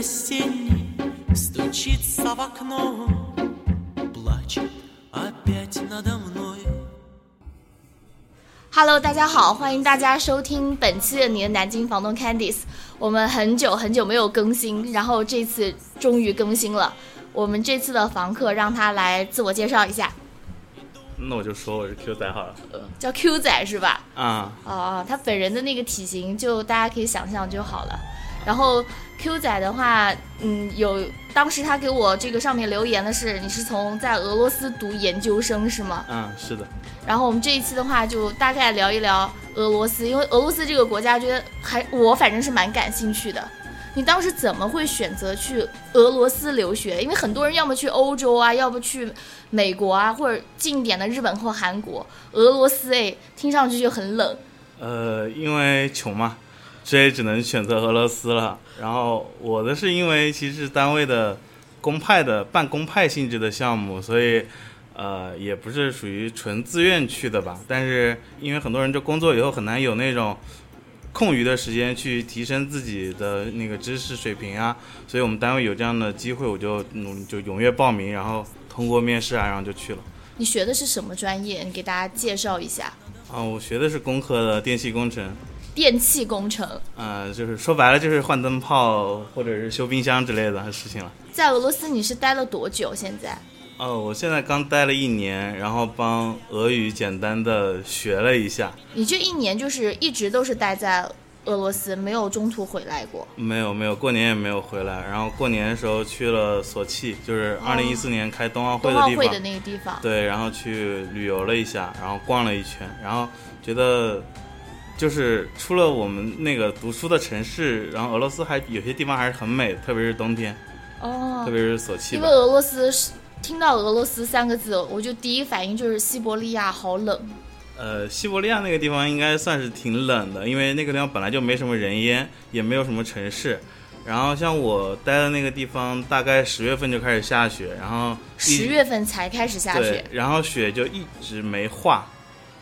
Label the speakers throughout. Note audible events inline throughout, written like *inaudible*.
Speaker 1: осенний стучится в окно, плачет опять надо мной.
Speaker 2: Hello，大家好，欢迎大家收听本期的你的南京房东 Candice。我们很久很久没有更新，然后这次终于更新了。我们这次的房客让他来自我介绍一下，
Speaker 3: 那我就说我是 Q 仔好了。
Speaker 2: 叫 Q 仔是吧？
Speaker 3: 啊，
Speaker 2: 哦，他本人的那个体型就大家可以想象就好了。 然后 Q 仔的话，嗯，有当时他给我这个上面留言的是你是从在俄罗斯读研究生是吗？
Speaker 3: 嗯，是的。
Speaker 2: 然后我们这一期的话就大概聊一聊俄罗斯，因为俄罗斯这个国家，觉得还我反正是蛮感兴趣的。你当时怎么会选择去俄罗斯留学？因为很多人要么去欧洲啊，要不去美国啊，或者近一点的日本或韩国。俄罗斯哎，听上去就很冷。
Speaker 3: 呃，因为穷嘛，所以只能选择俄罗斯了。然后我的是因为其实单位的公派的办公派性质的项目，所以呃也不是属于纯自愿去的吧。但是因为很多人就工作以后很难有那种。空余的时间去提升自己的那个知识水平啊，所以我们单位有这样的机会，我就嗯就踊跃报名，然后通过面试啊，然后就去了。
Speaker 2: 你学的是什么专业？你给大家介绍一下。
Speaker 3: 啊，我学的是工科的电气工程。
Speaker 2: 电气工程。
Speaker 3: 呃，就是说白了就是换灯泡或者是修冰箱之类的事情了。
Speaker 2: 在俄罗斯你是待了多久？现在？
Speaker 3: 哦，我现在刚待了一年，然后帮俄语简单的学了一下。
Speaker 2: 你这一年就是一直都是待在俄罗斯，没有中途回来过？
Speaker 3: 没有，没有，过年也没有回来。然后过年的时候去了索契，就是二零一四年开冬奥会的地方。冬
Speaker 2: 奥会的那个地方。
Speaker 3: 对，然后去旅游了一下，然后逛了一圈，然后觉得就是出了我们那个读书的城市，然后俄罗斯还有些地方还是很美，特别是冬天。
Speaker 2: 哦。
Speaker 3: 特别是索契。
Speaker 2: 因为俄罗斯是。听到俄罗斯三个字，我就第一反应就是西伯利亚好冷。
Speaker 3: 呃，西伯利亚那个地方应该算是挺冷的，因为那个地方本来就没什么人烟，也没有什么城市。然后像我待的那个地方，大概十月份就开始下雪，然后
Speaker 2: 十月份才开始下雪，
Speaker 3: 然后雪就一直没化。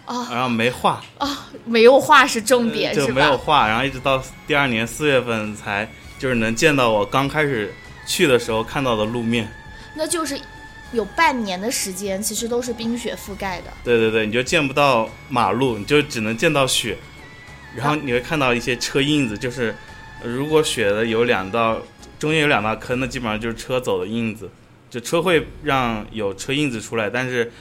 Speaker 2: 哦，
Speaker 3: 然后没化。
Speaker 2: 啊，没有化是重点，
Speaker 3: 就没有化，然后一直到第二年四月份才就是能见到我刚开始去的时候看到的路面。
Speaker 2: 那就是。有半年的时间，其实都是冰雪覆盖的。
Speaker 3: 对对对，你就见不到马路，你就只能见到雪，然后你会看到一些车印子，就是如果雪的有两道，中间有两道坑，那基本上就是车走的印子，就车会让有车印子出来。但是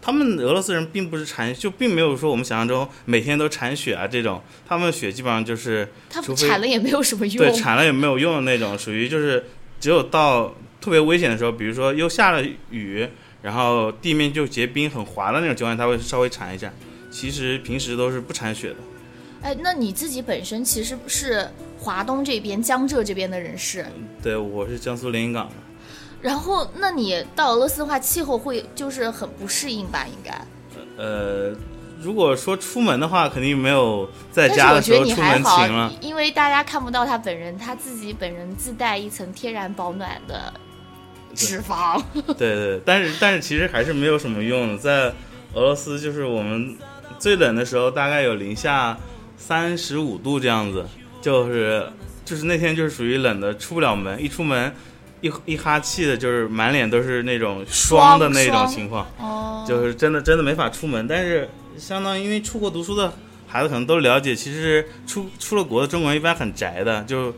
Speaker 3: 他们俄罗斯人并不是铲，就并没有说我们想象中每天都铲雪啊这种，他们雪基本上就是，
Speaker 2: 他铲了也没有什么用，
Speaker 3: 对，铲了也没有用的那种，属于就是只有到。特别危险的时候，比如说又下了雨，然后地面就结冰很滑的那种情况，下，他会稍微铲一下。其实平时都是不铲雪的。
Speaker 2: 哎，那你自己本身其实是华东这边江浙这边的人士。
Speaker 3: 对，我是江苏连云港的。
Speaker 2: 然后，那你到俄罗斯的话，气候会就是很不适应吧？应该。
Speaker 3: 呃，如果说出门的话，肯定没有在家的时候出门勤了。
Speaker 2: 因为大家看不到他本人，他自己本人自带一层天然保暖的。脂肪，
Speaker 3: 对对，但是但是其实还是没有什么用的。在俄罗斯，就是我们最冷的时候，大概有零下三十五度这样子，就是就是那天就是属于冷的，出不了门，一出门一一哈气的，就是满脸都是那种霜的那种情况，
Speaker 2: 哦，
Speaker 3: 就是真的真的没法出门。但是相当于因为出国读书的孩子可能都了解，其实出出了国的中国人一般很宅的，就。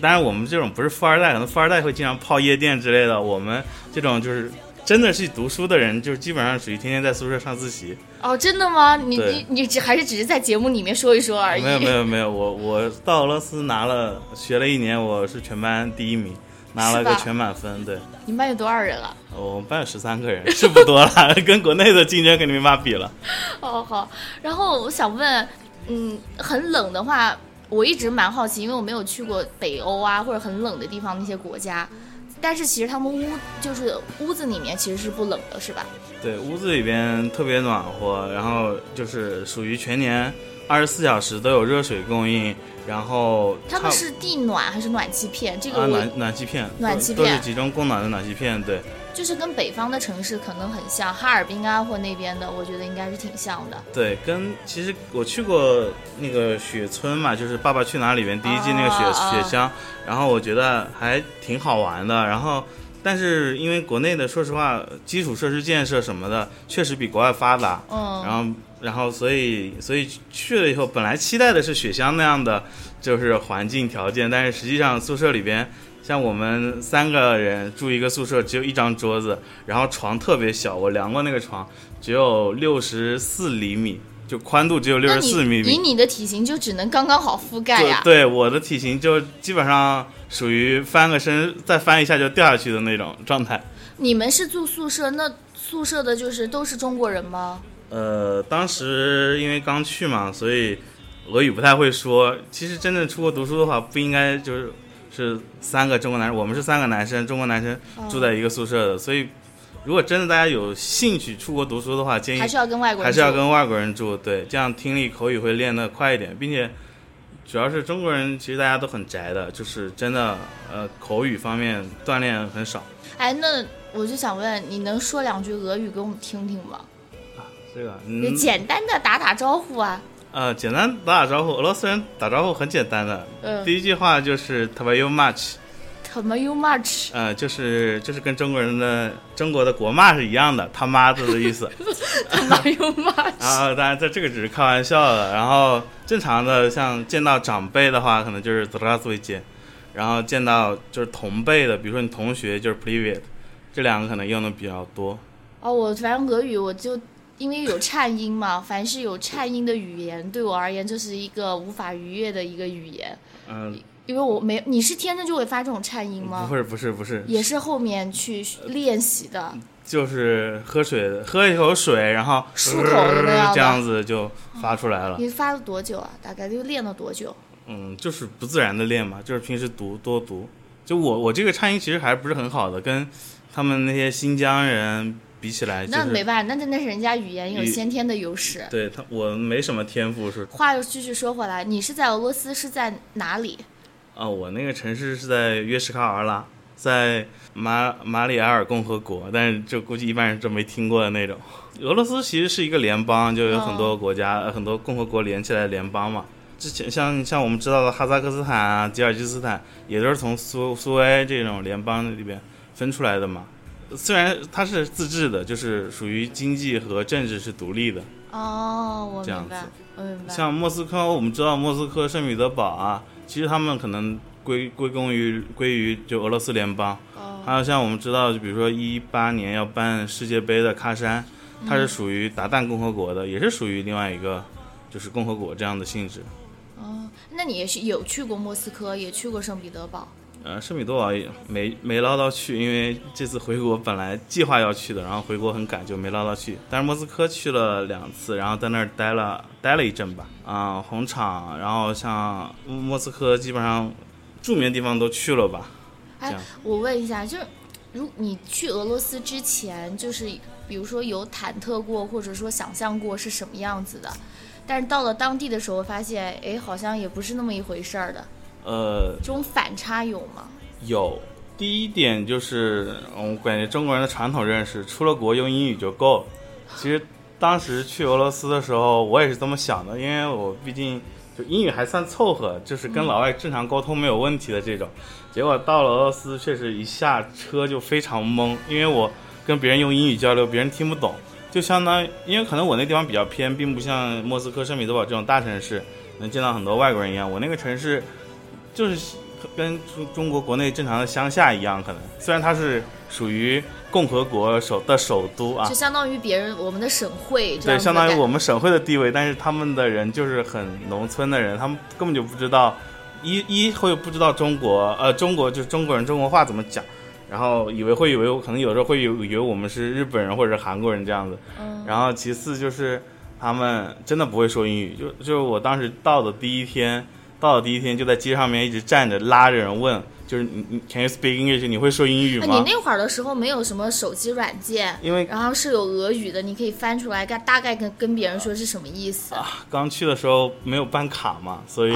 Speaker 3: 当然，我们这种不是富二代，可能富二代会经常泡夜店之类的。我们这种就是真的是读书的人，就是基本上属于天天在宿舍上自习。
Speaker 2: 哦，真的吗？你你你只还是只是在节目里面说一说而已。
Speaker 3: 没有没有没有，我我到俄罗斯拿了学了一年，我是全班第一名，拿了个全满分。对。
Speaker 2: 你们班有多少人了？
Speaker 3: 我们班有十三个人，是不多了，*laughs* 跟国内的竞争肯定没法比了。
Speaker 2: 哦好，然后我想问，嗯，很冷的话。我一直蛮好奇，因为我没有去过北欧啊，或者很冷的地方那些国家，但是其实他们屋就是屋子里面其实是不冷的，是吧？
Speaker 3: 对，屋子里边特别暖和，然后就是属于全年二十四小时都有热水供应，然后
Speaker 2: 他们是地暖还是暖气片？这个
Speaker 3: 暖暖气片，
Speaker 2: 暖气片
Speaker 3: 都是集中供暖的暖气片，对。
Speaker 2: 就是跟北方的城市可能很像，哈尔滨啊或那边的，我觉得应该是挺像的。
Speaker 3: 对，跟其实我去过那个雪村嘛，就是《爸爸去哪儿》里面第一季那个雪、雪乡，然后我觉得还挺好玩的。然后，但是因为国内的说实话，基础设施建设什么的确实比国外发达，
Speaker 2: 嗯，
Speaker 3: 然后然后所以所以去了以后，本来期待的是雪乡那样的就是环境条件，但是实际上宿舍里边。像我们三个人住一个宿舍，只有一张桌子，然后床特别小，我量过那个床，只有六十四厘米，就宽度只有六十四厘米。
Speaker 2: 以你的体型就只能刚刚好覆盖呀。
Speaker 3: 对，我的体型就基本上属于翻个身再翻一下就掉下去的那种状态。
Speaker 2: 你们是住宿舍，那宿舍的就是都是中国人吗？
Speaker 3: 呃，当时因为刚去嘛，所以俄语不太会说。其实真正出国读书的话，不应该就是是三个中国男生，我们是三个男生，中国男生住在一个宿舍的。所以，如果真的大家有兴趣出国读书的话，建议
Speaker 2: 还是要跟外国人
Speaker 3: 还是要跟外国人住，对，这样听力口语会练得快一点，并且主要是中国人其实大家都很宅的，就是真的呃口语方面锻炼很少。
Speaker 2: 哎，那我就想问，你能说两句俄语给我们听听吗？
Speaker 3: 啊这个
Speaker 2: 就
Speaker 3: 嗯
Speaker 2: 简单的打打招呼啊。
Speaker 3: 呃简单打打招呼，俄罗斯人打招呼很简单的，
Speaker 2: 嗯
Speaker 3: 第一句话就是 t a y o much，
Speaker 2: t m you much，
Speaker 3: 呃就是就是跟中国人的中国的国骂是一样的，他妈的的意思。
Speaker 2: t m you much。
Speaker 3: 然后当然这这个只是开玩笑的，然后正常的像见到长辈的话，可能就是 z r a s v i j 然后见到就是同辈的，比如说你同学就是 privet，这两个可能用的比较多。
Speaker 2: 哦，我反正俄语我就因为有颤音嘛，凡是有颤音的语言，对我而言就是一个无法逾越的一个语言。
Speaker 3: 嗯，
Speaker 2: 因为我没，你是天生就会发这种颤音吗？
Speaker 3: 不是不是不是，
Speaker 2: 也是后面去练习的。
Speaker 3: 就是喝水，喝一口水，然后
Speaker 2: 漱口的那样
Speaker 3: 这样子就发出来了。
Speaker 2: 你发了多久啊？大概就练了多久？
Speaker 3: 嗯，就是不自然的练嘛，就是平时读多读。就我我这个颤音其实还不是很好的，跟他们那些新疆人比起来，就是
Speaker 2: 那没办法，那那是人家语言有先天的优势。
Speaker 3: 对他我没什么天赋是
Speaker 2: 话又继续说回来，你是在俄罗斯是在哪里？
Speaker 3: 啊，我那个城市是在约什卡尔拉，在马马里埃尔共和国，但是就估计一般人都没听过的那种。俄罗斯其实是一个联邦，就有很多国家、呃很多共和国连起来的联邦嘛。之前像像我们知道的哈萨克斯坦啊、吉尔吉斯斯坦，也都是从苏苏维埃这种联邦里边分出来的嘛。虽然它是自治的，就是属于经济和政治是独立的。
Speaker 2: 哦，我明白
Speaker 3: 子，
Speaker 2: 我明白。
Speaker 3: 像莫斯科，我们知道莫斯科、圣彼得堡啊，其实他们可能归归功于归于就俄罗斯联邦。
Speaker 2: 哦，
Speaker 3: 还有像我们知道，就比如说一八年要办世界杯的喀山，它
Speaker 2: 嗯
Speaker 3: 是属于达旦共和国的，也是属于另外一个就是共和国这样的性质。
Speaker 2: 哦，那你也是有去过莫斯科，也去过圣彼得堡。
Speaker 3: 呃，圣彼得堡也没没捞到去，因为这次回国本来计划要去的，然后回国很赶就没捞到去。但是莫斯科去了两次，然后在那儿待了待了一阵吧。啊、红场，然后像莫斯科基本上著名的地方都去了吧。
Speaker 2: 我问一下，就是如你去俄罗斯之前，就是比如说有忐忑过，或者说想象过是什么样子的，但是到了当地的时候，发现哎，好像也不是那么一回事儿的，
Speaker 3: 呃，
Speaker 2: 这种反差有吗？
Speaker 3: 有，第一点就是，嗯我感觉中国人的传统认识，出了国用英语就够了。其实当时去俄罗斯的时候，我也是这么想的，因为我毕竟就英语还算凑合，就是跟老外正常沟通没有问题的这种。结果到了俄罗斯，确实一下车就非常懵，因为我跟别人用英语交流，别人听不懂，就相当于，因为可能我那地方比较偏，并不像莫斯科、圣彼得堡这种大城市能见到很多外国人一样，我那个城市就是跟中中国国内正常的乡下一样，可能。虽然它是属于共和国首的首都啊。
Speaker 2: 就，相当于别人我们的省会
Speaker 3: 对，相当于我们省会的地位，但是他们的人就是很农村的人，他们根本就不知道一一会不知道中国呃中国就是中国人中国话怎么讲，然后以为会以为可能有时候会以为以为我们是日本人或者是韩国人这样子，
Speaker 2: 嗯。
Speaker 3: 然后其次就是他们真的不会说英语，就就是我当时到的第一天，到了第一天就在街上面一直站着拉着人问，就是你你 Can you speak English？你会说英语
Speaker 2: 那
Speaker 3: 吗？
Speaker 2: 你那会儿的时候没有什么手机软件，
Speaker 3: 因为
Speaker 2: 然后是有俄语的，你可以翻出来，大大概跟跟别人说是什么意思。
Speaker 3: 啊刚去的时候没有办卡嘛，所以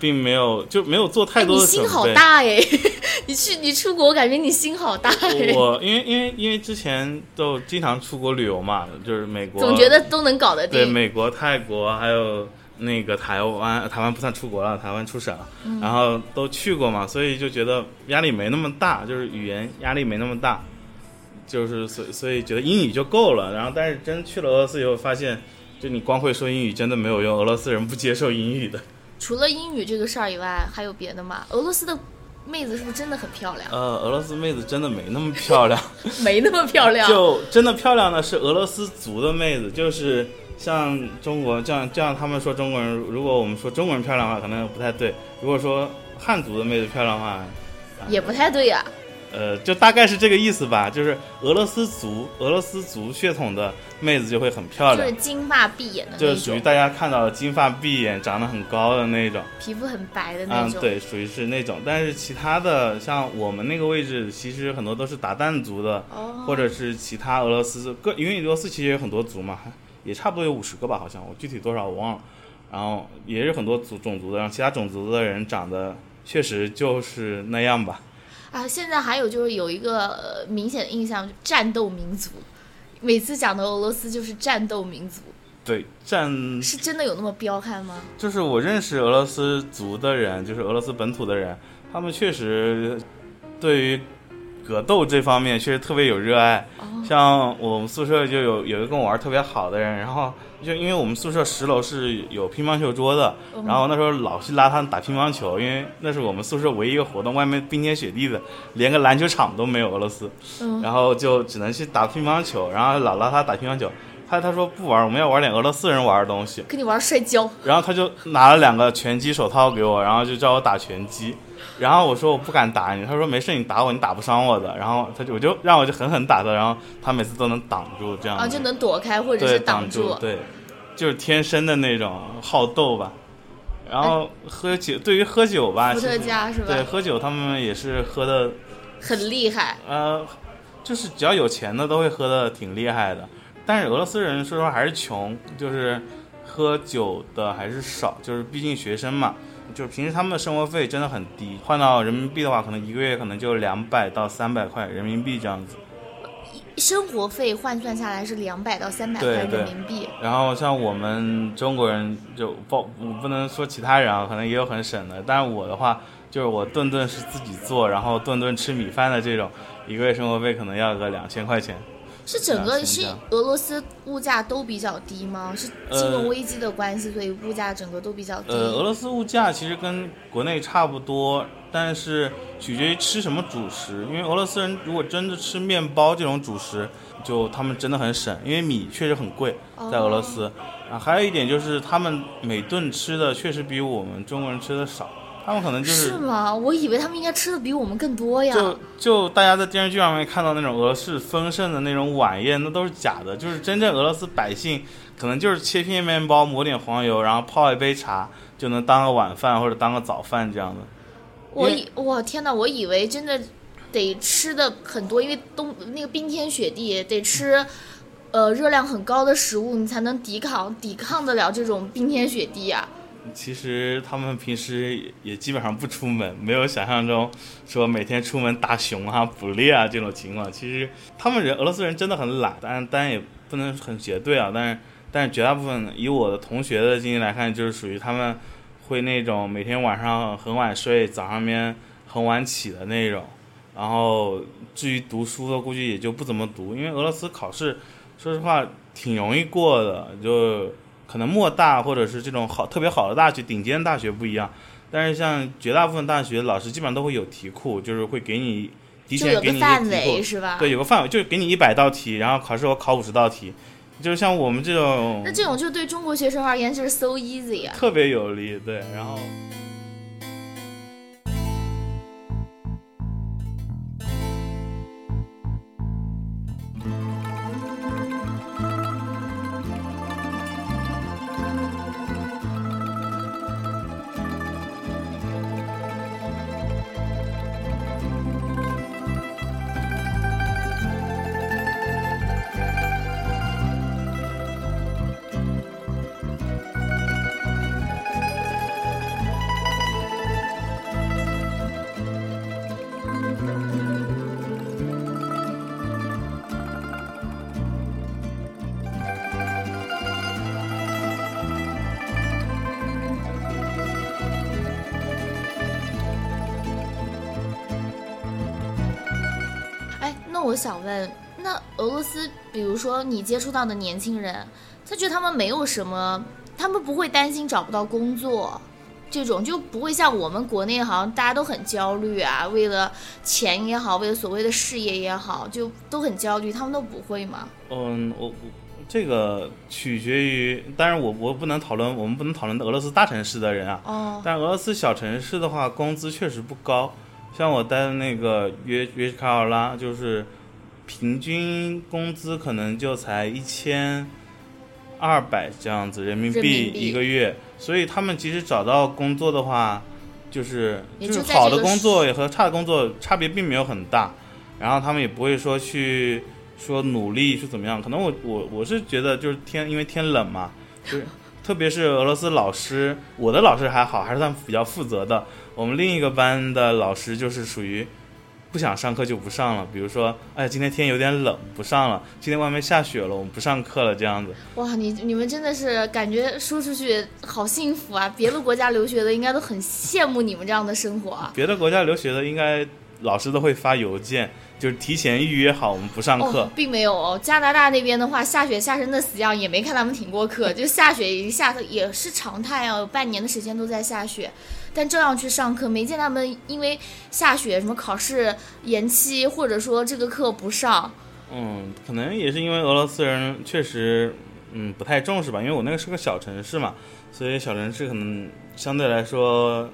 Speaker 3: 并没有就没有做太
Speaker 2: 哎，
Speaker 3: 多的准备。
Speaker 2: 你心好大哎！*laughs* 你去你出国，我感觉你心好大哎。
Speaker 3: 我因为因为因为之前都经常出国旅游嘛，就是美国，
Speaker 2: 总觉得都能搞得定。
Speaker 3: 对美国、泰国还有那个台湾，台湾不算出国了，台湾出省了，
Speaker 2: 嗯
Speaker 3: 然后都去过嘛，所以就觉得压力没那么大，就是语言压力没那么大，就是所以所以觉得英语就够了。然后但是真去了俄罗斯以后，发现就你光会说英语真的没有用，俄罗斯人不接受英语的。
Speaker 2: 除了英语这个事儿以外，还有别的吗？俄罗斯的妹子是不是真的很漂亮？
Speaker 3: 呃，俄罗斯妹子真的没那么漂亮。*laughs*
Speaker 2: 没那么漂亮。*laughs*
Speaker 3: 就真的漂亮的是俄罗斯族的妹子，就是像中国这样这样，他们说中国人，如果我们说中国人漂亮的话，可能不太对。如果说汉族的妹子漂亮的话，
Speaker 2: 也不太对呀、
Speaker 3: 呃，就大概是这个意思吧。就是俄罗斯族俄罗斯族血统的妹子就会很漂亮
Speaker 2: 就是，金发碧眼的那
Speaker 3: 就是属于，大家看到的金发碧眼、长得很高的那种。
Speaker 2: 皮肤很白的那种嗯，
Speaker 3: 对，属于是那种。但是其他的，像我们那个位置，其实很多都是达旦族的，
Speaker 2: 哦，
Speaker 3: 或者是其他俄罗斯各，因为俄罗斯其实有很多族嘛，也差不多有五十个吧，好像我具体多少我忘了。然后也是很多族种族的，然后其他种族的人长得确实就是那样吧。
Speaker 2: 啊，现在还有就是有一个、呃、明显的印象，战斗民族。每次讲的俄罗斯就是战斗民族，
Speaker 3: 对，战
Speaker 2: 是真的有那么彪悍吗？
Speaker 3: 就是我认识俄罗斯族的人，就是俄罗斯本土的人，他们确实对于格斗这方面确实特别有热爱。
Speaker 2: 哦，
Speaker 3: 像我们宿舍就有有一个跟我玩特别好的人，然后就因为我们宿舍十楼是有乒乓球桌的，
Speaker 2: 嗯
Speaker 3: 然后那时候老去拉他们打乒乓球，因为那是我们宿舍唯一一个活动，外面冰天雪地的，连个篮球场都没有俄罗斯，
Speaker 2: 嗯，
Speaker 3: 然后就只能去打乒乓球，然后老拉他打乒乓球，他他说不玩，我们要玩点俄罗斯人玩的东西，
Speaker 2: 跟你玩摔跤，
Speaker 3: 然后他就拿了两个拳击手套给我，然后就叫我打拳击。然后我说我不敢打你，他说没事，你打我，你打不伤我的。然后他就我就让我就狠狠打他，然后他每次都能挡住这样
Speaker 2: 啊，就能躲开或者是挡
Speaker 3: 住，对，就是天生的那种好斗吧。然后喝酒，对于喝酒吧，
Speaker 2: 伏特加是吧
Speaker 3: 对，喝酒他们也是喝的，
Speaker 2: 很厉害。
Speaker 3: 呃，就是只要有钱的都会喝的挺厉害的。但是俄罗斯人说实话还是穷，就是喝酒的还是少，就是毕竟学生嘛，就是平时他们的生活费真的很低，换到人民币的话，可能一个月可能就两百到三百块人民币这样子。
Speaker 2: 生活费换算下来是两百到三百块人民币，
Speaker 3: 然后像我们中国人就不，我不能说其他人啊，可能也有很省的，但是我的话，就是我顿顿是自己做，然后顿顿吃米饭的这种，一个月生活费可能要个两千块钱。
Speaker 2: 是整个是俄罗斯物价都比较低吗？是
Speaker 3: 呃
Speaker 2: 金融危机的关系，所以物价整个都比较低。
Speaker 3: 呃，俄罗斯物价其实跟国内差不多，但是取决于吃什么主食。因为俄罗斯人如果真的吃面包这种主食，就他们真的很省，因为米确实很贵，在俄罗斯。啊，还有一点就是他们每顿吃的确实比我们中国人吃的少，他们可能就是
Speaker 2: 是吗？我以为他们应该吃的比我们更多呀。
Speaker 3: 就就大家在电视剧上面看到那种俄罗斯丰盛的那种晚宴，那都是假的。就是真正俄罗斯百姓可能就是切片面包，抹点黄油，然后泡一杯茶，就能当个晚饭或者当个早饭这样的。
Speaker 2: 我以我天哪，我以为真的得吃的很多，因为冬那个冰天雪地得吃。呃，热量很高的食物，你才能抵抗抵抗得了这种冰天雪地啊！
Speaker 3: 其实他们平时也基本上不出门，没有想象中说每天出门打熊啊、捕猎啊这种情况。其实他们人俄罗斯人真的很懒，但但也不能很绝对啊。但是但是绝大部分以我的同学的经历来看，就是属于他们会那种每天晚上很晚睡，早上面很晚起的那种。然后至于读书的，估计也就不怎么读，因为俄罗斯考试说实话挺容易过的，就可能莫大或者是这种好特别好的大学、顶尖大学不一样，但是像绝大部分大学老师基本上都会有题库，就是会给你提前给你一
Speaker 2: 个范围是吧？
Speaker 3: 对，有个范围，就是给你一百道题，然后考试我考五十道题，就是像我们这种
Speaker 2: 那这种就对中国学生而言就是 so easy 啊！
Speaker 3: 特别有利，对，然后。
Speaker 2: 我想问，那俄罗斯，比如说你接触到的年轻人，他觉得他们没有什么，他们不会担心找不到工作，这种就不会像我们国内好像大家都很焦虑啊，为了钱也好，为了所谓的事业也好，就都很焦虑，他们都不会吗？
Speaker 3: 嗯，我我这个取决于，当然我我不能讨论，我们不能讨论俄罗斯大城市的人啊。
Speaker 2: 哦，
Speaker 3: 但俄罗斯小城市的话，工资确实不高。像我待的那个约约什卡尔拉，就是平均工资可能就才一千二百这样子人民币一个月，所以他们其实找到工作的话，就是就是好的工作也和差的工作差别并没有很大，然后他们也不会说去说努力是怎么样，可能我我我是觉得就是天因为天冷嘛，就是特别是俄罗斯老师，我的老师还好，还是算比较负责的。我们另一个班的老师就是属于不想上课就不上了，比如说，哎，今天天有点冷，不上了；今天外面下雪了，我们不上课了，这样子。
Speaker 2: 哇，你你们真的是感觉说出去好幸福啊！别的国家留学的应该都很羡慕你们这样的生活啊。
Speaker 3: 别的国家留学的应该老师都会发邮件，就是提前预约好我们不上课。
Speaker 2: 哦，并没有哦。加拿大那边的话，下雪下成那死样，也没看他们停过课，就下雪已经下的也是常态啊，有半年的时间都在下雪，但照样去上课，没见他们因为下雪什么考试延期，或者说这个课不上。
Speaker 3: 嗯，可能也是因为俄罗斯人确实，嗯，不太重视吧。因为我那个是个小城市嘛，所以小城市可能相对来说，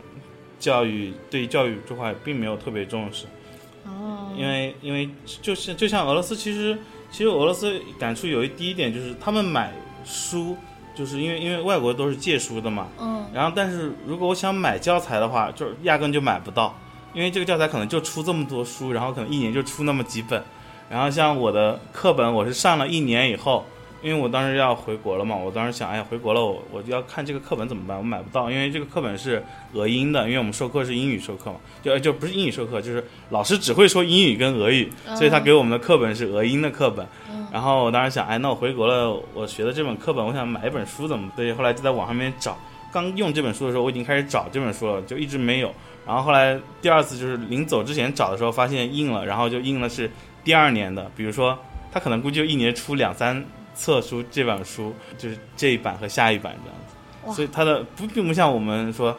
Speaker 3: 教育对教育这块并没有特别重视。
Speaker 2: 哦，
Speaker 3: 因为因为就是就像俄罗斯，其实其实俄罗斯感触有一第一点就是他们买书，就是因为因为外国都是借书的嘛，
Speaker 2: 嗯，
Speaker 3: 然后但是如果我想买教材的话，就是压根就买不到，因为这个教材可能就出这么多书，然后可能一年就出那么几本，然后像我的课本，我是上了一年以后。因为我当时要回国了嘛，我当时想，哎呀，回国了，我我就要看这个课本怎么办？我买不到，因为这个课本是俄英的，因为我们授课是英语授课嘛，就就不是英语授课，就是老师只会说英语跟俄语，所以他给我们的课本是俄英的课本。然后我当时想，哎，那我回国了，我学的这本课本，我想买一本书怎么？所以后来就在网上面找，刚用这本书的时候，我已经开始找这本书了，就一直没有。然后后来第二次就是临走之前找的时候，发现印了，然后就印了是第二年的，比如说他可能估计就一年出两三。册书这本书就是这一版和下一版这样子，所以他的不并不像我们说，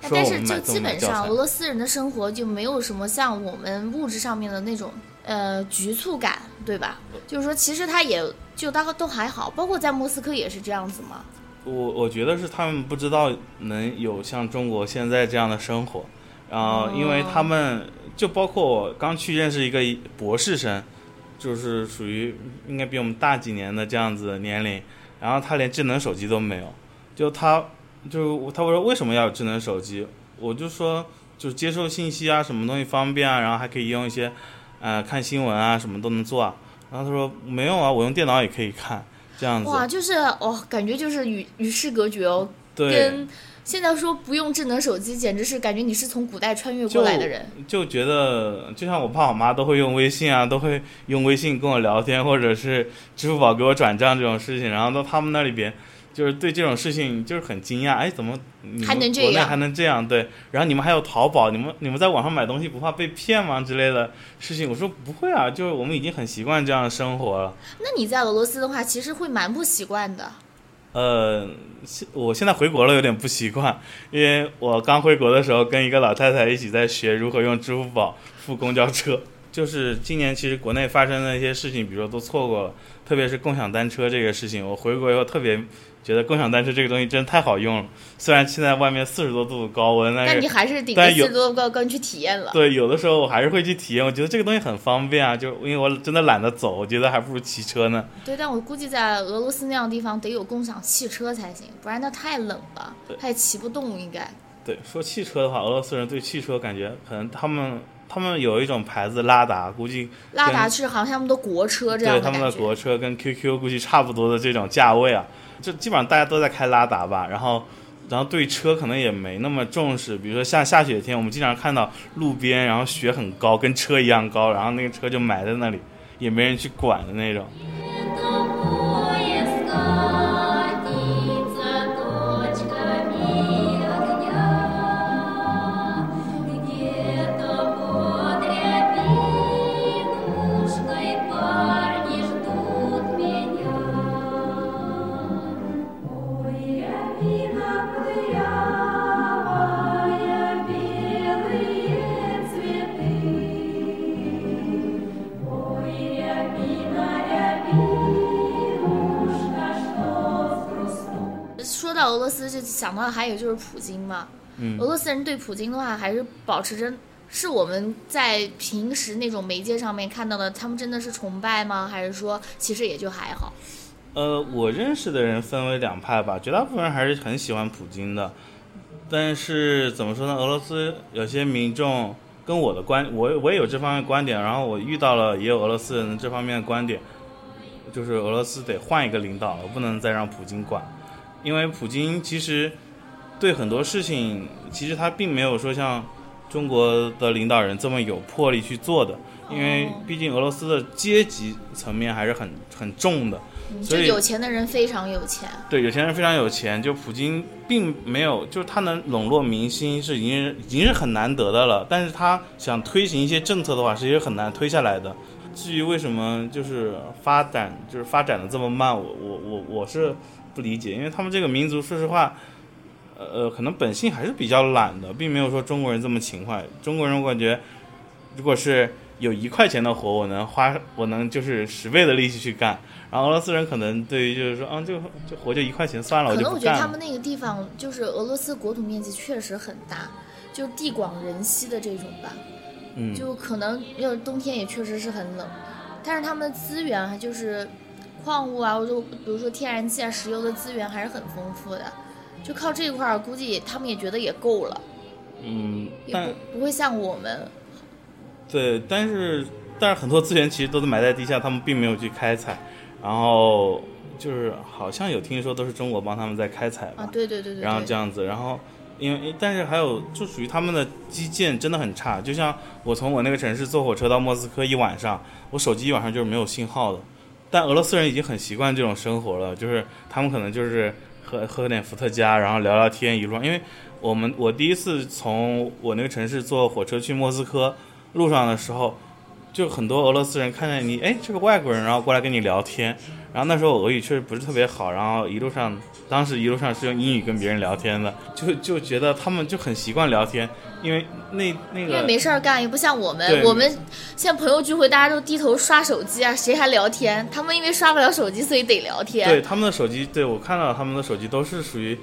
Speaker 3: 说
Speaker 2: 但是就基本上俄罗斯人的生活就没有什么像我们物质上面的那种呃局促感，对吧？就是说，其实他也就大概都还好，包括在莫斯科也是这样子嘛。
Speaker 3: 我我觉得是他们不知道能有像中国现在这样的生活，然后因为他们就包括我刚去认识一个博士生，就是属于应该比我们大几年的这样子的年龄，然后他连智能手机都没有，就他就他说为什么要有智能手机？我就说就是接受信息啊，什么东西方便啊，然后还可以用一些呃看新闻啊，什么都能做啊。然后他说没有啊，我用电脑也可以看，这样子。
Speaker 2: 哇，就是哦，感觉就是与与世隔绝哦，
Speaker 3: 对，
Speaker 2: 跟现在说不用智能手机，简直是感觉你是从古代穿越过来的人。
Speaker 3: 就觉得，就像我爸我妈都会用微信啊，都会用微信跟我聊天，或者是支付宝给我转账这种事情，然后到他们那里边，就是对这种事情就是很惊讶，哎，怎么你们
Speaker 2: 还能这样
Speaker 3: 国内还能这样？对，然后你们还有淘宝，你们你们在网上买东西不怕被骗吗？之类的事情，我说不会啊，就是我们已经很习惯这样的生活了。
Speaker 2: 那你在俄罗斯的话，其实会蛮不习惯的。
Speaker 3: 呃，现我现在回国了，有点不习惯，因为我刚回国的时候跟一个老太太一起在学如何用支付宝付公交车。就是今年其实国内发生的一些事情，比如说都错过了，特别是共享单车这个事情，我回国以后特别觉得共享单车这个东西真的太好用了。虽然现在外面四十多度高温，但是
Speaker 2: 但你还是顶着四十多度高温去体验了。
Speaker 3: 对有的时候我还是会去体验，我觉得这个东西很方便啊，就因为我真的懒得走，我觉得还不如骑车呢。
Speaker 2: 对，但我估计在俄罗斯那样的地方得有共享汽车才行，不然那太冷了
Speaker 3: 对，
Speaker 2: 它也骑不动，应该。
Speaker 3: 对，说汽车的话，俄罗斯人对汽车感觉可能他们他们有一种牌子拉达，估计
Speaker 2: 拉达是好像他们的国车这样
Speaker 3: 对他们的。国车跟 QQ 估计差不多的这种价位啊，就基本上大家都在开拉达吧，然后。然后对车可能也没那么重视，比如说像下雪天，我们经常看到路边，然后雪很高，跟车一样高，然后那个车就埋在那里，也没人去管的那种。
Speaker 2: 想到还有就是普京嘛。
Speaker 3: 嗯
Speaker 2: 俄罗斯人对普京的话，还是保持着，是我们在平时那种媒介上面看到的，他们真的是崇拜吗？还是说其实也就还好？
Speaker 3: 呃，我认识的人分为两派吧，绝大部分人还是很喜欢普京的。但是怎么说呢？俄罗斯有些民众跟我的观，我我也有这方面观点，然后我遇到了也有俄罗斯人这方面的观点，就是俄罗斯得换一个领导了，不能再让普京管，因为普京其实对很多事情，其实他并没有说像中国的领导人这么有魄力去做的，因为
Speaker 2: 哦
Speaker 3: 毕竟俄罗斯的阶级层面还是很很重的。所以
Speaker 2: 有钱的人非常有钱，
Speaker 3: 对，有钱人非常有钱，就普京并没有，就是他能笼络民心是已经是已经是很难得的了。但是他想推行一些政策的话，是也很难推下来的。至于为什么就是发展就是发展的这么慢，我我我我是不理解，因为他们这个民族说实话，呃呃，可能本性还是比较懒的，并没有说中国人这么勤快。中国人我感觉，如果是有一块钱的活，我能花，我能就是十倍的力气去干。然后俄罗斯人可能对于就是说，啊，这个这活就一块钱算了，我
Speaker 2: 可
Speaker 3: 就不干了。
Speaker 2: 能我觉得他们那个地方就是俄罗斯国土面积确实很大，就地广人稀的这种吧。
Speaker 3: 嗯，
Speaker 2: 就可能要是冬天也确实是很冷，但是他们的资源还，就是矿物啊，或者比如说天然气啊、石油的资源还是很丰富的，就靠这一块儿，估计他们也觉得也够了，
Speaker 3: 嗯，
Speaker 2: 也
Speaker 3: 但
Speaker 2: 不不会像我们。
Speaker 3: 对，但是但是很多资源其实都是埋在地下，他们并没有去开采。然后就是好像有听说都是中国帮他们在开采吧。
Speaker 2: 啊，对对对对
Speaker 3: 然后这，样子，然后因为但是还有就属于他们的基建真的很差，就像我从我那个城市坐火车到莫斯科一晚上，我手机一晚上就是没有信号的。但俄罗斯人已经很习惯这种生活了，就是他们可能就是喝喝点伏特加，然后聊聊天一路。因为我们我第一次从我那个城市坐火车去莫斯科，路上的时候，就很多俄罗斯人看见你，哎，这个外国人，然后过来跟你聊天。然后那时候我俄语确实不是特别好，然后一路上，当时一路上是用英语跟别人聊天的，就就觉得他们就很习惯聊天，因为那那个
Speaker 2: 因为没事儿干，也不像我们，我们像朋友聚会，大家都低头刷手机啊，谁还聊天？他们因为刷不了手机，所以得聊天。
Speaker 3: 对他们的手机，对我看到他们的手机都是属于，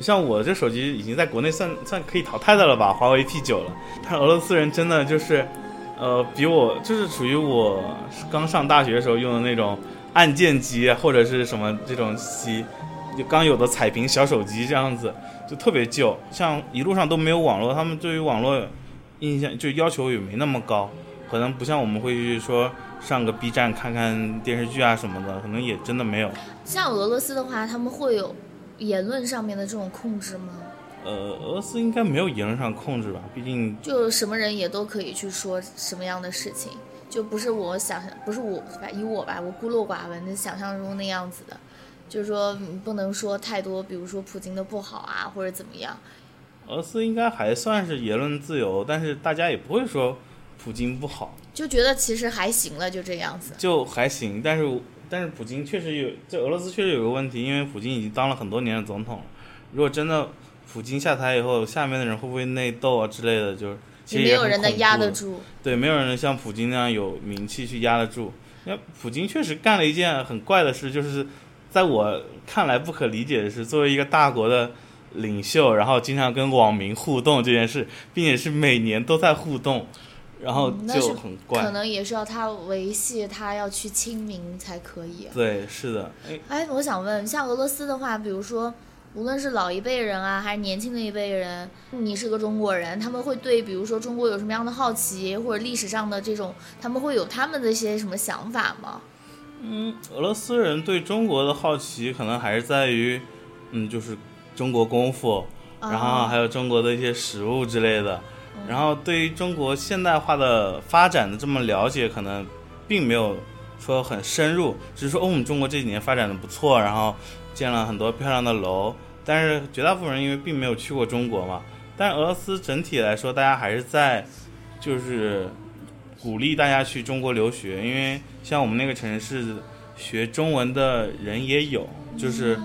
Speaker 3: 像我这手机已经在国内算算可以淘汰的了吧，华为 P 9了。但俄罗斯人真的就是，呃，比我就是属于我刚上大学的时候用的那种按键机或者是什么这种机，就刚有的彩屏小手机这样子，就特别旧，像一路上都没有网络，他们对于网络印象就要求也没那么高，可能不像我们会去说上个 B 站看看电视剧啊什么的，可能也真的没有。
Speaker 2: 像俄罗斯的话，他们会有言论上面的这种控制吗？
Speaker 3: 呃，俄罗斯应该没有言论上控制吧？毕竟，
Speaker 2: 就什么人也都可以去说什么样的事情，就不是我想象，不是我吧，以我吧，我孤陋寡闻的想象中那样子的，就是说嗯不能说太多，比如说普京的不好啊，或者怎么样。
Speaker 3: 俄罗斯应该还算是言论自由，但是大家也不会说普京不好，
Speaker 2: 就觉得其实还行了，就这样子。
Speaker 3: 就还行。但是，但是普京确实有，这俄罗斯确实有个问题，因为普京已经当了很多年的总统了。如果真的普京下台以后，下面的人会不会内斗啊之类的，就是其实
Speaker 2: 也没有人能压得住，
Speaker 3: 对，没有人能像普京那样有名气去压得住。因为普京确实干了一件很怪的事，就是在我看来不可理解的是，作为一个大国的领袖，然后经常跟网民互动这件事，并且是每年都在互动，然后
Speaker 2: 嗯那是
Speaker 3: 就很怪。
Speaker 2: 可能也是要他维系，他要去亲民才可以。
Speaker 3: 对，是的，哎，
Speaker 2: 哎，我想问，像俄罗斯的话，比如说，无论是老一辈人啊，还是年轻的一辈人，你是个中国人，他们会对比如说中国有什么样的好奇，或者历史上的这种，他们会有他们的一些什么想法吗？
Speaker 3: 嗯，俄罗斯人对中国的好奇可能还是在于，嗯，就是中国功夫，然后还有中国的一些食物之类的。然后对于中国现代化的发展的这么了解，可能并没有说很深入，只是说，哦，我们中国这几年发展的不错，然后建了很多漂亮的楼。但是绝大部分人因为并没有去过中国嘛，但是俄罗斯整体来说，大家还是在就是鼓励大家去中国留学，因为像我们那个城市学中文的人也有，就是。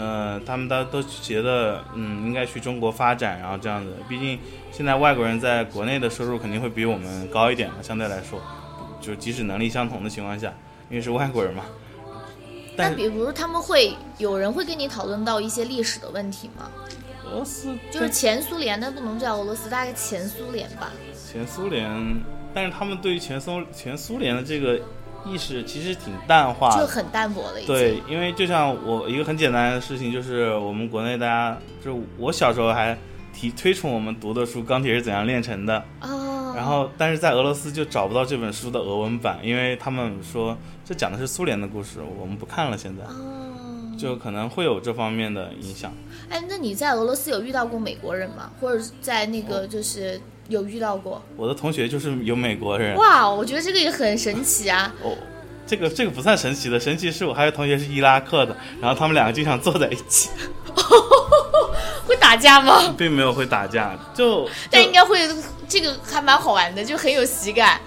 Speaker 3: 呃，他们都都觉得，嗯，应该去中国发展，然后这样子。毕竟现在外国人在国内的收入肯定会比我们高一点嘛，相对来说，就即使能力相同的情况下，因为是外国人嘛。
Speaker 2: 那比如他们会有人会跟你讨论到一些历史的问题吗？
Speaker 3: 俄罗斯
Speaker 2: 就是前苏联，但不能叫俄罗斯，大概前苏联吧。
Speaker 3: 前苏联，但是他们对于前苏前苏联的这个意识其实挺淡化。
Speaker 2: 就很淡薄了。
Speaker 3: 对，因为就像我一个很简单的事情，就是我们国内大家，就是我小时候还提推崇我们读的书《钢铁是怎样炼成的》，
Speaker 2: 哦。
Speaker 3: 然后但是在俄罗斯就找不到这本书的俄文版，因为他们说这讲的是苏联的故事，我们不看了，现在
Speaker 2: 哦。
Speaker 3: 就可能会有这方面的影响。
Speaker 2: 哎，那你在俄罗斯有遇到过美国人吗？或者是在那个
Speaker 3: 哦
Speaker 2: 就是有遇到过？
Speaker 3: 我的同学就是有美国人，
Speaker 2: 哇，我觉得这个也很神奇啊！
Speaker 3: 哦，这个这个不算神奇的，神奇是我还有同学是伊拉克的，然后他们两个经常坐在一起，*laughs*
Speaker 2: 会打架吗？
Speaker 3: 并没有会打架，就就
Speaker 2: 但应该会，这个还蛮好玩的，就很有喜感。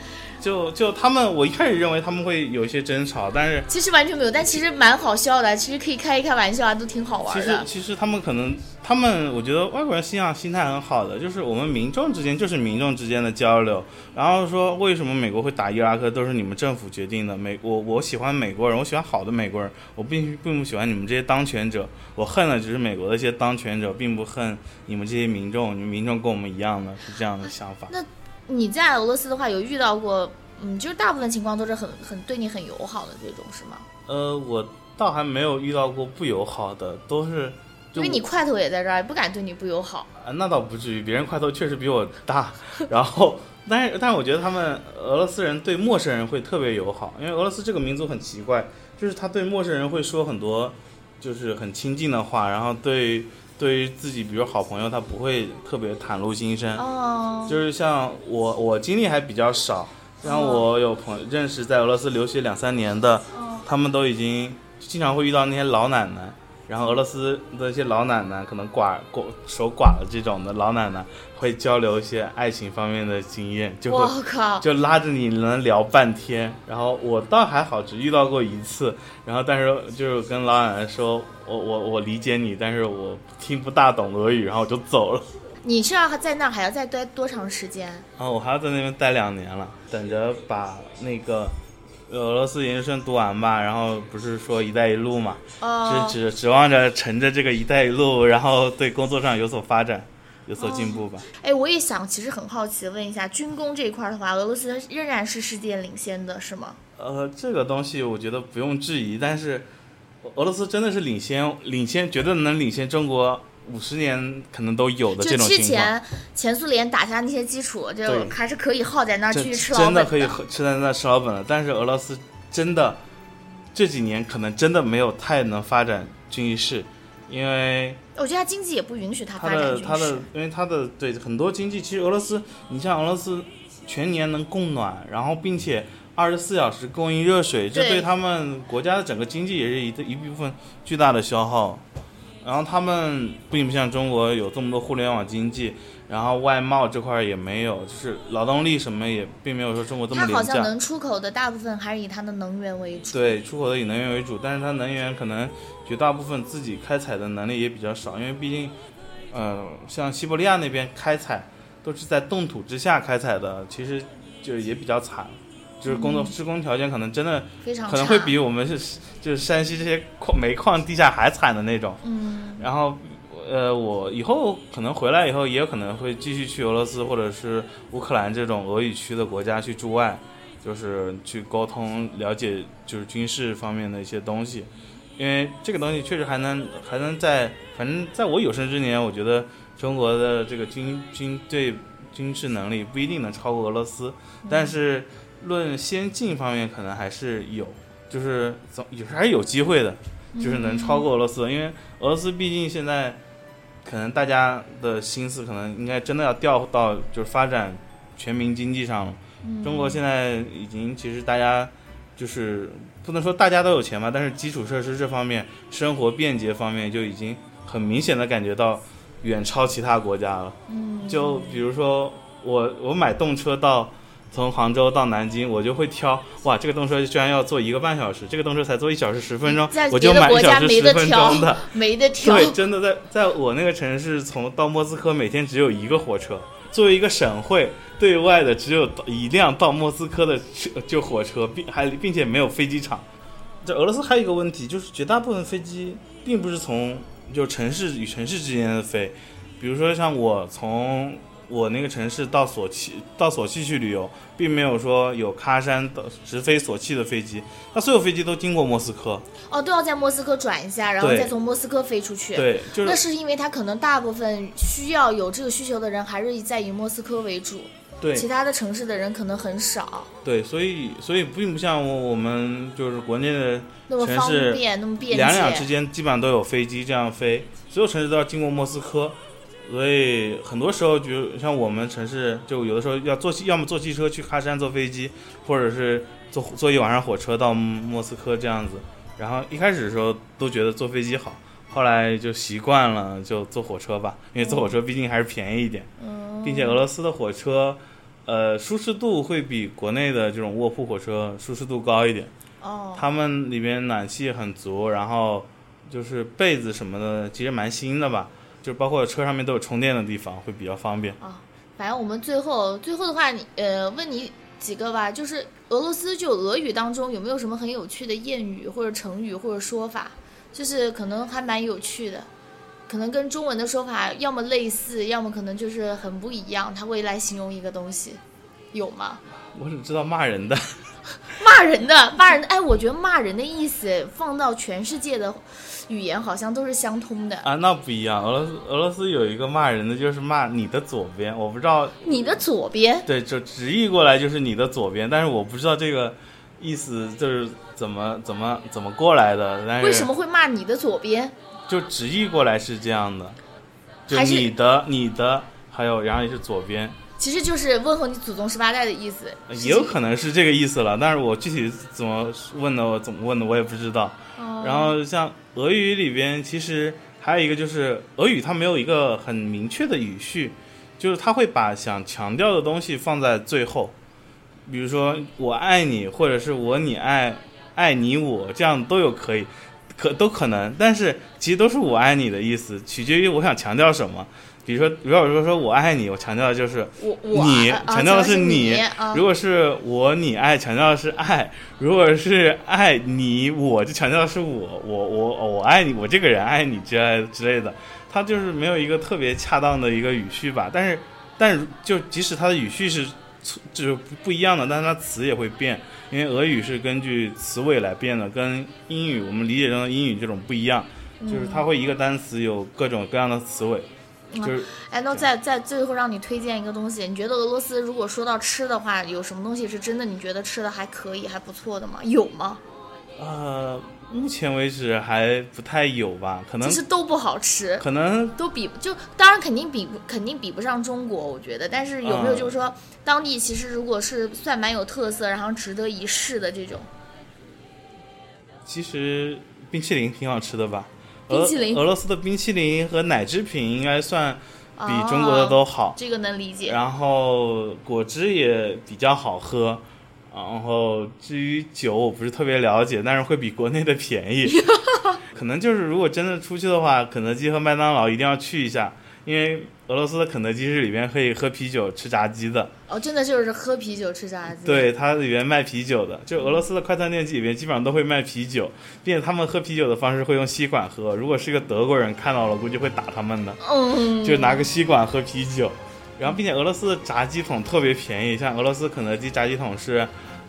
Speaker 3: 就就他们，我一开始认为他们会有一些争吵，但是
Speaker 2: 其实完全没有，但其实蛮好笑的，其实可以开一开玩笑啊，都挺好玩
Speaker 3: 其实
Speaker 2: 的。
Speaker 3: 其实他们可能，他们我觉得外国人心啊心态很好的，就是我们民众之间就是民众之间的交流。然后说为什么美国会打伊拉克，都是你们政府决定的。美我我喜欢美国人，我喜欢好的美国人，我并并不喜欢你们这些当权者。我恨的只是美国的一些当权者，并不恨你们这些民众。你们民众跟我们一样的，是这样的想法。
Speaker 2: 你在俄罗斯的话，有遇到过，嗯，就是大部分情况都是很很对你很友好的这种，是吗？
Speaker 3: 呃，我倒还没有遇到过不友好的，都是就
Speaker 2: 因为你块头也在这儿，也不敢对你不友好。
Speaker 3: 啊，那倒不至于，别人块头确实比我大，*laughs* 然后，但是，但是我觉得他们俄罗斯人对陌生人会特别友好，因为俄罗斯这个民族很奇怪，就是他对陌生人会说很多，就是很亲近的话，然后对对于自己，比如好朋友，他不会特别袒露心声，
Speaker 2: 哦，
Speaker 3: 就是像我，我经历还比较少，像我有朋友认识在俄罗斯留学两三年的，
Speaker 2: 哦。
Speaker 3: 他们都已经经常会遇到那些老奶奶，然后俄罗斯的一些老奶奶可能寡寡守寡了这种的老奶奶会交流一些爱情方面的经验，就会就拉着你能聊半天。然后我倒还好，只遇到过一次，然后但是就是跟老奶奶说，我我我理解你，但是我听不大懂俄语，然后我就走了。*laughs*
Speaker 2: 你是要在那儿还要再待多长时间？
Speaker 3: 然后我还要在那边待两年了，等着把那个俄罗斯研究生读完吧。然后不是说“一带一路”嘛，
Speaker 2: 哦，
Speaker 3: 是指指望着乘着这个“一带一路”，然后对工作上有所发展，有所进步吧。
Speaker 2: 哎，我也想，其实很好奇问一下，军工这一块儿的话，俄罗斯仍然是世界领先的，是吗？
Speaker 3: 呃，这个东西我觉得不用质疑，但是俄罗斯真的是领先，领先绝对能领先中国五十年，可能都有的这种情况。
Speaker 2: 之前前苏联打下那些基础，就还是可以耗在那儿
Speaker 3: 这
Speaker 2: 继续吃老本
Speaker 3: 真的可以吃在那吃老本了。但是俄罗斯真的这几年可能真的没有太能发展军事，因为
Speaker 2: 我觉得它经济也不允许它
Speaker 3: 它
Speaker 2: 发展军
Speaker 3: 的它的。因为它的对很多经济，其实俄罗斯，你像俄罗斯全年能供暖，然后并且二十四小时供应热水，这
Speaker 2: 对
Speaker 3: 对他们国家的整个经济也是一一部分巨大的消耗。然后他们并不像中国有这么多互联网经济，然后外贸这块儿也没有，就是劳动力什么也并没有说中国这么
Speaker 2: 它好
Speaker 3: 廉价。
Speaker 2: 像能出口的大部分还是以它的能源为主。
Speaker 3: 对，出口的以能源为主，但是它能源可能绝大部分自己开采的能力也比较少，因为毕竟，呃，像西伯利亚那边开采都是在冻土之下开采的，其实就是也比较惨，就是工作施工条件可能真的
Speaker 2: 非常。
Speaker 3: 可能会比我们是就是山西这些矿煤矿地下还惨的那种。
Speaker 2: 嗯，
Speaker 3: 然后，呃，我以后可能回来以后，也有可能会继续去俄罗斯或者是乌克兰这种俄语区的国家去驻外，就是去沟通、了解就是军事方面的一些东西，因为这个东西确实还能还能在，反正在我有生之年，我觉得中国的这个军军队军事能力不一定能超过俄罗斯，但是论先进方面，可能还是有，就是总有还是有机会的。就是能超过俄罗斯，因为俄罗斯毕竟现在可能大家的心思可能应该真的要调到就是发展全民经济上了。中国现在已经其实大家就是不能说大家都有钱吧，但是基础设施这方面、生活便捷方面就已经很明显的感觉到远超其他国家了。
Speaker 2: 嗯，
Speaker 3: 就比如说我我买动车到从杭州到南京，我就会挑哇，这个动车居然要坐一个半小时，这个动车才坐一小时十分钟，我就买一小时十分钟的。*laughs*
Speaker 2: 没得 *laughs* 挑。
Speaker 3: 对，真的在在我那个城市，从到莫斯科每天只有一个火车。作为一个省会，对外的只有一辆到莫斯科的车就火车，并还并且没有飞机场。这俄罗斯还有一个问题，就是绝大部分飞机并不是从就城市与城市之间的飞，比如说像我从我那个城市到索契到索契去旅游，并没有说有喀山的直飞索契的飞机，它所有飞机都经过莫斯科，
Speaker 2: 哦，都要在莫斯科转一下，然后再从莫斯科飞出去。
Speaker 3: 对，就是
Speaker 2: 那是因为它可能大部分需要有这个需求的人还是在以莫斯科为主，
Speaker 3: 对
Speaker 2: 其他的城市的人可能很少，
Speaker 3: 对，所以所以并不像我我们就是国内的
Speaker 2: 那么方便，那么便
Speaker 3: 两两之。间基本上都有飞机这样飞，所有城市都要经过莫斯科，所以很多时候就像我们城市，就有的时候要坐，要么坐汽车去喀山坐飞机，或者是坐坐一晚上火车到莫斯科这样子。然后一开始的时候都觉得坐飞机好，后来就习惯了，就坐火车吧，因为坐火车毕竟还是便宜一点，
Speaker 2: 嗯，
Speaker 3: 并且俄罗斯的火车。呃，舒适度会比国内的这种卧铺火车舒适度高一点。
Speaker 2: 哦，
Speaker 3: 他们里边暖气很足，然后就是被子什么的，其实蛮新的吧，就包括车上面都有充电的地方，会比较方便。
Speaker 2: 啊反正我们最后最后的话，你呃问你几个吧，就是俄罗斯就俄语当中有没有什么很有趣的谚语或者成语或者说法，就是可能还蛮有趣的，可能跟中文的说法要么类似，要么可能就是很不一样，它会来形容一个东西，有吗？
Speaker 3: 我只知道骂人的，*laughs*
Speaker 2: 骂人的，骂人的，哎，我觉得骂人的意思放到全世界的语言好像都是相通的。
Speaker 3: 啊，那不一样。俄罗斯俄罗斯有一个骂人的，就是骂你的左边，我不知道，
Speaker 2: 你的左边，
Speaker 3: 对，就直译过来就是你的左边，但是我不知道这个意思就是怎么怎么怎么过来的，但是
Speaker 2: 为什么会骂你的左边？
Speaker 3: 就直译过来是这样的，就
Speaker 2: 还是
Speaker 3: 你的你的，还有然后也是左边。
Speaker 2: 其实就是问候你祖宗十八代的意思。
Speaker 3: 也有可能是这个意思了，但是我具体怎么问的，我怎么问的我也不知道。
Speaker 2: 哦
Speaker 3: 然后像俄语里边，其实还有一个就是俄语它没有一个很明确的语序，就是它会把想强调的东西放在最后，比如说我爱你，或者是我你爱爱你我，这样都有可以，可都可能，但是其实都是我爱你的意思，取决于我想强调什么。比如说，如果说说我爱你，我强调的就是
Speaker 2: 我我
Speaker 3: 你
Speaker 2: 啊
Speaker 3: 强调的
Speaker 2: 是
Speaker 3: 你，
Speaker 2: 啊
Speaker 3: 如果是我你爱，强调的是爱；如果是爱你我，就强调的是我我我我爱你，我这个人爱你之类之类的。它就是没有一个特别恰当的一个语序吧。但是，但是就即使它的语序是就是不不一样的，但是它词也会变，因为俄语是根据词尾来变的，跟英语我们理解中的英语这种不一样，就是它会一个单词有各种各样的词尾。就是
Speaker 2: 哎，那再再最后让你推荐一个东西，你觉得俄罗斯如果说到吃的话，有什么东西是真的你觉得吃的还可以、还不错的吗？有吗？
Speaker 3: 呃，目前为止还不太有吧，可能
Speaker 2: 其实都不好吃，
Speaker 3: 可能
Speaker 2: 都比就当然肯定比肯定比不上中国，我觉得。但是有没有
Speaker 3: 嗯
Speaker 2: 就是说，当地其实如果是算蛮有特色，然后值得一试的这种？
Speaker 3: 其实冰淇淋挺好吃的吧。
Speaker 2: 冰淇淋
Speaker 3: 俄俄罗斯的冰淇淋和奶制品应该算比
Speaker 2: 哦
Speaker 3: 中国的都好，
Speaker 2: 这个能理解。
Speaker 3: 然后果汁也比较好喝。然后至于酒，我不是特别了解，但是会比国内的便宜。*laughs* 可能就是如果真的出去的话，肯德基和麦当劳一定要去一下，因为俄罗斯的肯德基是里面可以喝啤酒、吃炸鸡的。
Speaker 2: 哦，真的就是喝啤酒吃炸鸡。，
Speaker 3: 对，它里面卖啤酒的，就俄罗斯的快餐店里面基本上都会卖啤酒，并且他们喝啤酒的方式会用吸管喝。如果是一个德国人看到了，估计会打他们的，
Speaker 2: 嗯，
Speaker 3: 就拿个吸管喝啤酒。然后，并且俄罗斯的炸鸡桶特别便宜，像俄罗斯肯德基炸鸡桶是，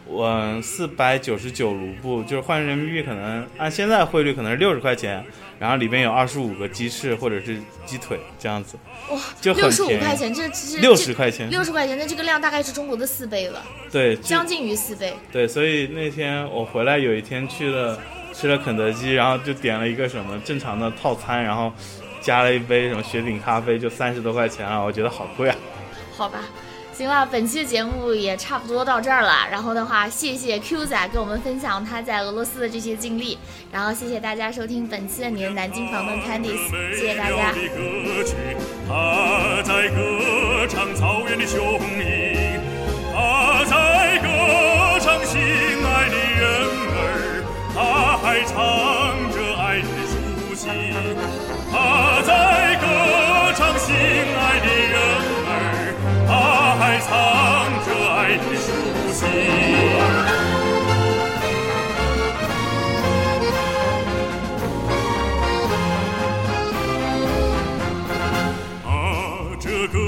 Speaker 3: 嗯，四百九十九卢布，就是换成人民币可能按现在汇率可能是六十块钱，然后里边有二十五个鸡翅或者是鸡腿这样子，
Speaker 2: 哇，
Speaker 3: 就很
Speaker 2: 六十五块钱，这其实
Speaker 3: 六十块钱，
Speaker 2: 六十块钱，那这个量大概是中国的四倍了，
Speaker 3: 对，
Speaker 2: 将近于四倍。
Speaker 3: 对，所以那天我回来有一天去了吃了肯德基，然后就点了一个什么正常的套餐，然后加了一杯什么雪顶咖啡，就三十多块钱啊，我觉得好贵啊。
Speaker 2: 好吧，行了，本期的节目也差不多到这儿了。然后的话，谢谢 Q 仔跟我们分享他在俄罗斯的这些经历。然后谢谢大家收听本期的你的南京房东 Candice，谢谢大家。
Speaker 4: 他在歌唱草原的雄鹰，他在歌唱心爱的人儿，他还唱着爱的书信。他在啊，这歌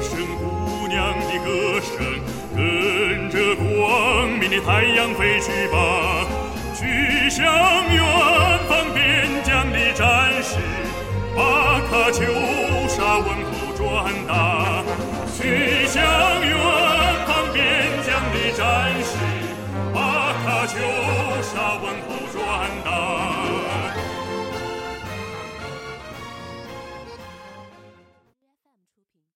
Speaker 4: 声，姑娘的歌声，跟着光明的太阳飞去吧，去向远方边疆的战士，把喀秋莎问候转达，去向。